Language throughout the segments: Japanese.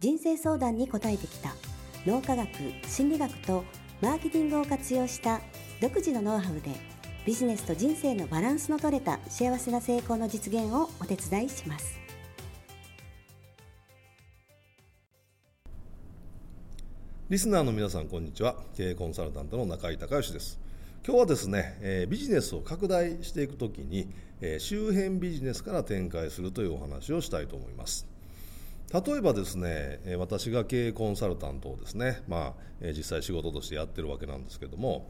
人生相談に応えてきた。脳科学心理学とマーケティングを活用した独自のノウハウでビジネスと人生のバランスの取れた幸せな成功の実現をお手伝いします。リスナーの皆さんこんにちは。経営コンサルタントの中井隆義です。今日はですね、えー、ビジネスを拡大していくときに、えー、周辺ビジネスから展開するというお話をしたいと思います。例えばですね私が経営コンサルタントをですね、まあ、実際仕事としてやってるわけなんですけども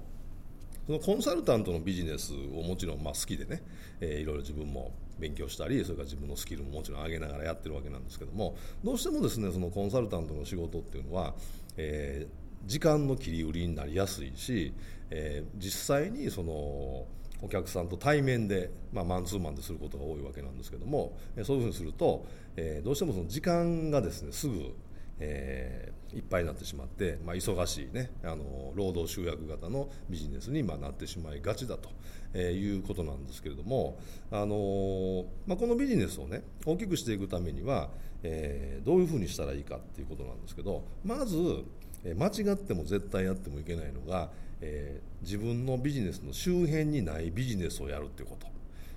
そのコンサルタントのビジネスをもちろんま好きでね、えー、いろいろ自分も勉強したりそれから自分のスキルももちろん上げながらやってるわけなんですけどもどうしてもですねそのコンサルタントの仕事っていうのは、えー、時間の切り売りになりやすいし、えー、実際にそのお客さんと対面で、まあ、マンツーマンですることが多いわけなんですけどもそういうふうにすると、えー、どうしてもその時間がですねすぐ、えー、いっぱいになってしまって、まあ、忙しいねあの労働集約型のビジネスにまあなってしまいがちだと、えー、いうことなんですけれども、あのまあ、このビジネスをね大きくしていくためには、えー、どういうふうにしたらいいかっていうことなんですけどまず間違っても絶対やってもいけないのがえー、自分のビジネスの周辺にないビジネスをやるっていうこと、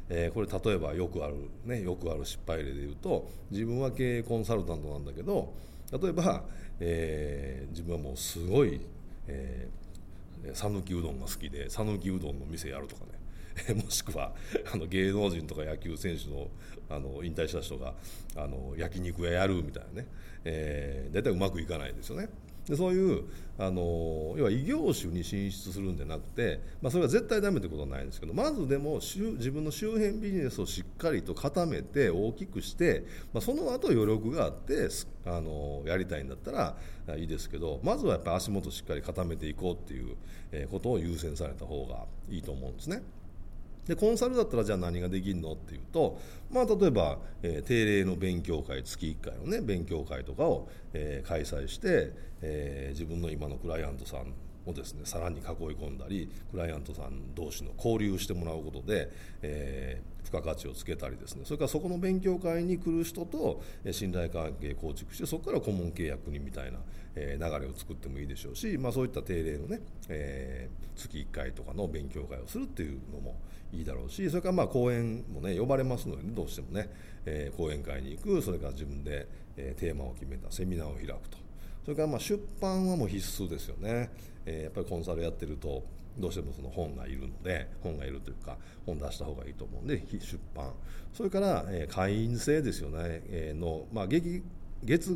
えー、これ例えばよくある、ね、よくある失敗例で言うと自分は経営コンサルタントなんだけど例えば、えー、自分はもうすごい讃岐、うどんが好きで讃岐うどんの店やるとかね。もしくはあの芸能人とか野球選手のあの引退した人があの焼肉屋やるみたいなね、えー、大体うまくいかないですよね。でそういうあの要は異業種に進出するんじゃなくて、まあ、それは絶対ダメってことはないんですけどまずでも自分の周辺ビジネスをしっかりと固めて大きくして、まあ、その後余力があってあのやりたいんだったらいいですけどまずはやっぱ足元しっかり固めていこうっていうことを優先された方がいいと思うんですね。でコンサルだったらじゃあ何ができるのっていうと、まあ、例えば、えー、定例の勉強会月1回のね勉強会とかを、えー、開催して、えー、自分の今のクライアントさんをですねさらに囲い込んだりクライアントさん同士の交流してもらうことで、えー、付加価値をつけたりですね。それからそこの勉強会に来る人と信頼関係構築してそこから顧問契約人みたいな、えー、流れを作ってもいいでしょうし、まあ、そういった定例のね、えー、月1回とかの勉強会をするっていうのもいいだろうしそれからまあ講演もね呼ばれますので、ね、どうしてもね、え、講演会に行くそれから自分で、え、テーマを決めたセミナーを開くと。それからまあ出版はもう必須ですよね、えー、やっぱりコンサルやってるとどうしてもその本がいるので本がいるというか本出した方がいいと思うんで出版。それから、えー、会員制ですよね、えー、の、まあ、月月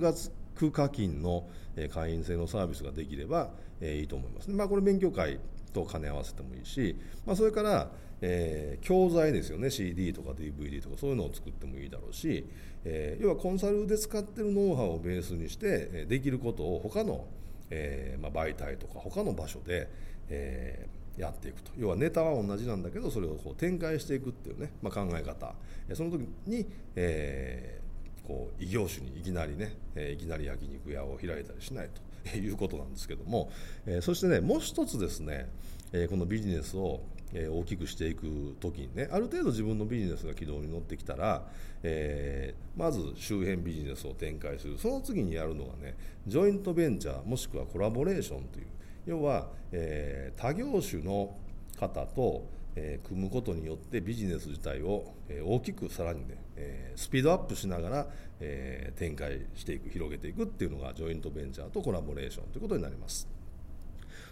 額課金の会員制のサービスができれば、いいと思います、まあ、これ勉強会と兼ね合わせてもいいし、まあ、それから、えー、教材ですよね。CD とか DVD とかそういうのを作ってもいいだろうし、えー、要はコンサルで使ってるノウハウをベースにしてできることを他の、えーまあ、媒体とか他の場所で、え、やっていくと。要はネタは同じなんだけどそれをこう展開していくっていうね、まあ、考え方。その時に、え、こう異業種にいきなりね、え、いきなり焼肉屋を開いたりしないということなんですけども、え、そしてねもう一つですね、え、このビジネスをえ大きくしていく時にねある程度自分のビジネスが軌道に乗ってきたら、えー、まず周辺ビジネスを展開する。その次にやるのがねジョイントベンチャーもしくはコラボレーションという。要は、えー、他業種の方と、えー、組むことによってビジネス自体を、え大きくさらにね、えスピードアップしながら、え展開していく広げていくっていうのがジョイントベンチャーとコラボレーションということになります。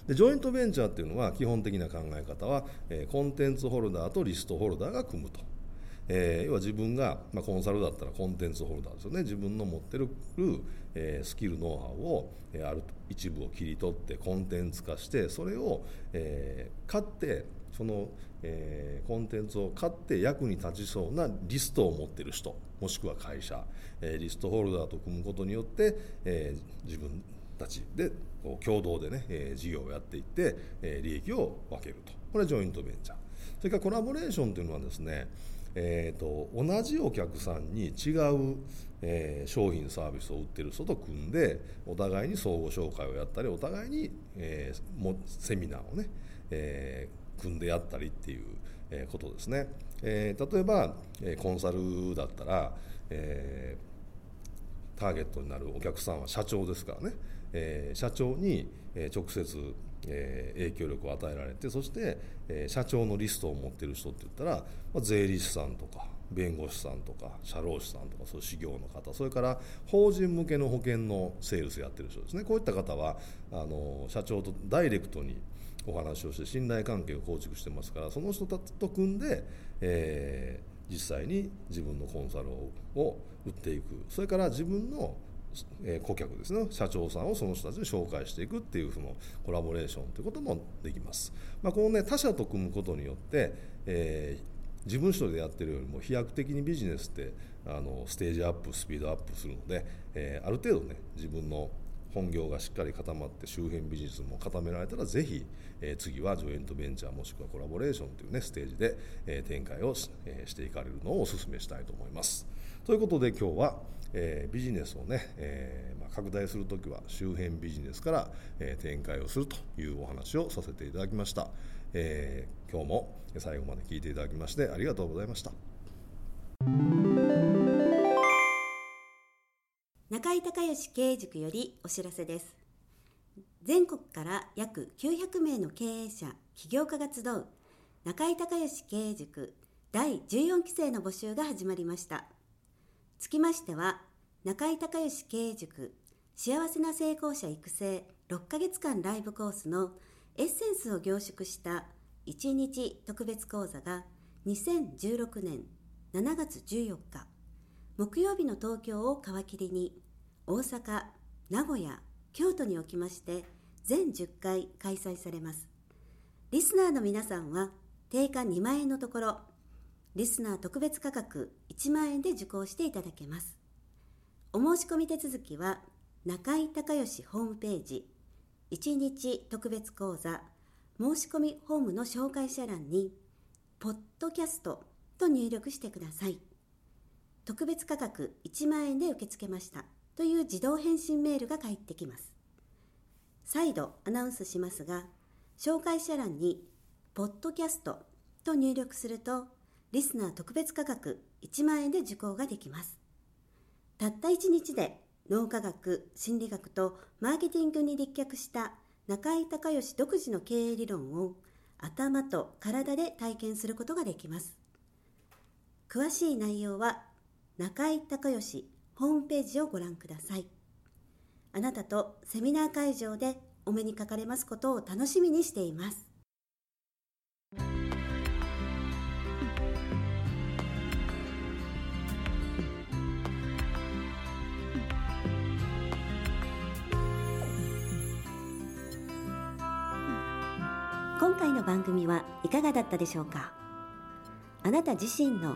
でジョイントベンチャーっていうのは基本的な考え方は、え、コンテンツホルダーとリストホルダーが組むと。えー、要は自分が、まあ、コンサルだったらコンテンツホルダーですよね自分の持ってる、えー、スキルノウハウを、えー、ある一部を切り取ってコンテンツ化してそれを、えー、買ってその、えー、コンテンツを買って役に立ちそうなリストを持ってる人もしくは会社、えー、リストホルダーと組むことによって、えー、自分たちで共同でね、えー、事業をやっていって、えー、利益を分けると。これはジョイントベンチャー。それからコラボレーションというのはですねえーと、同じお客さんに違う、えー、商品サービスを売ってる人と組んでお互いに相互紹介をやったりお互いに、えー、もセミナーをね、えー、組んでやったりっていう、え、ことですね、えー、例えば、え、コンサルだったら、えー、ターゲットになるお客さんは社長ですからね、えー、社長に、え、直接え、影響力を与えられてそして、え、社長のリストを持ってる人って言ったら、まあ、税理士さんとか弁護士さんとか社労士さんとかそういう事業の方それから法人向けの保険のセールスやってる人ですね。こういった方はあの社長とダイレクトにお話をして信頼関係を構築してますからその人たちと組んで、えー、実際に自分のコンサルを売っていく。それから自分のえ顧客ですね。社長さんをその人たちに紹介していくっていうそのコラボレーションということもできます、まあ、このね他社と組むことによって、えー、自分一人でやってるよりも飛躍的にビジネスってあのステージアップスピードアップするので、えー、ある程度ね自分の本業がしっかり固まって周辺ビジネスも固められたらぜひ、え、次はジョイントベンチャーもしくはコラボレーションというねステージで、え、展開をし,、え、していかれるのをお勧めしたいと思います。ということで今日はえ、ビジネスをね、えま、拡大するときは周辺ビジネスから、え、展開をするというお話をさせていただきました、え、今日も最後まで聞いていただきましてありがとうございました。中井隆義経営塾よりお知らせです。全国から約900名の経営者起業家が集う中井隆義経営塾第14期生の募集が始まりました。つきましては中井隆義経営塾幸せな成功者育成6ヶ月間ライブコースのエッセンスを凝縮した1日特別講座が2016年7月14日木曜日の東京を皮切りに大阪、名古屋、京都におきまして全10回開催されます。リスナーの皆さんは定価2万円のところリスナー特別価格1万円で受講していただけます。お申し込み手続きは中井隆義ホームページ1日特別講座申し込みホームの紹介者欄にポッドキャストと入力してください。特別価格1万円で受け付けましたという自動返信メールが返ってきます。再度アナウンスしますが、紹介者欄にポッドキャストと入力するとリスナー特別価格1万円で受講ができます。たった1日で脳科学、心理学とマーケティングに立脚した中井隆義独自の経営理論を頭と体で体験することができます。詳しい内容は中井隆義ホームページをご覧ください。あなたとセミナー会場でお目にかかれますことを楽しみにしています。今回の番組はいかがだったでしょうか？あなた自身の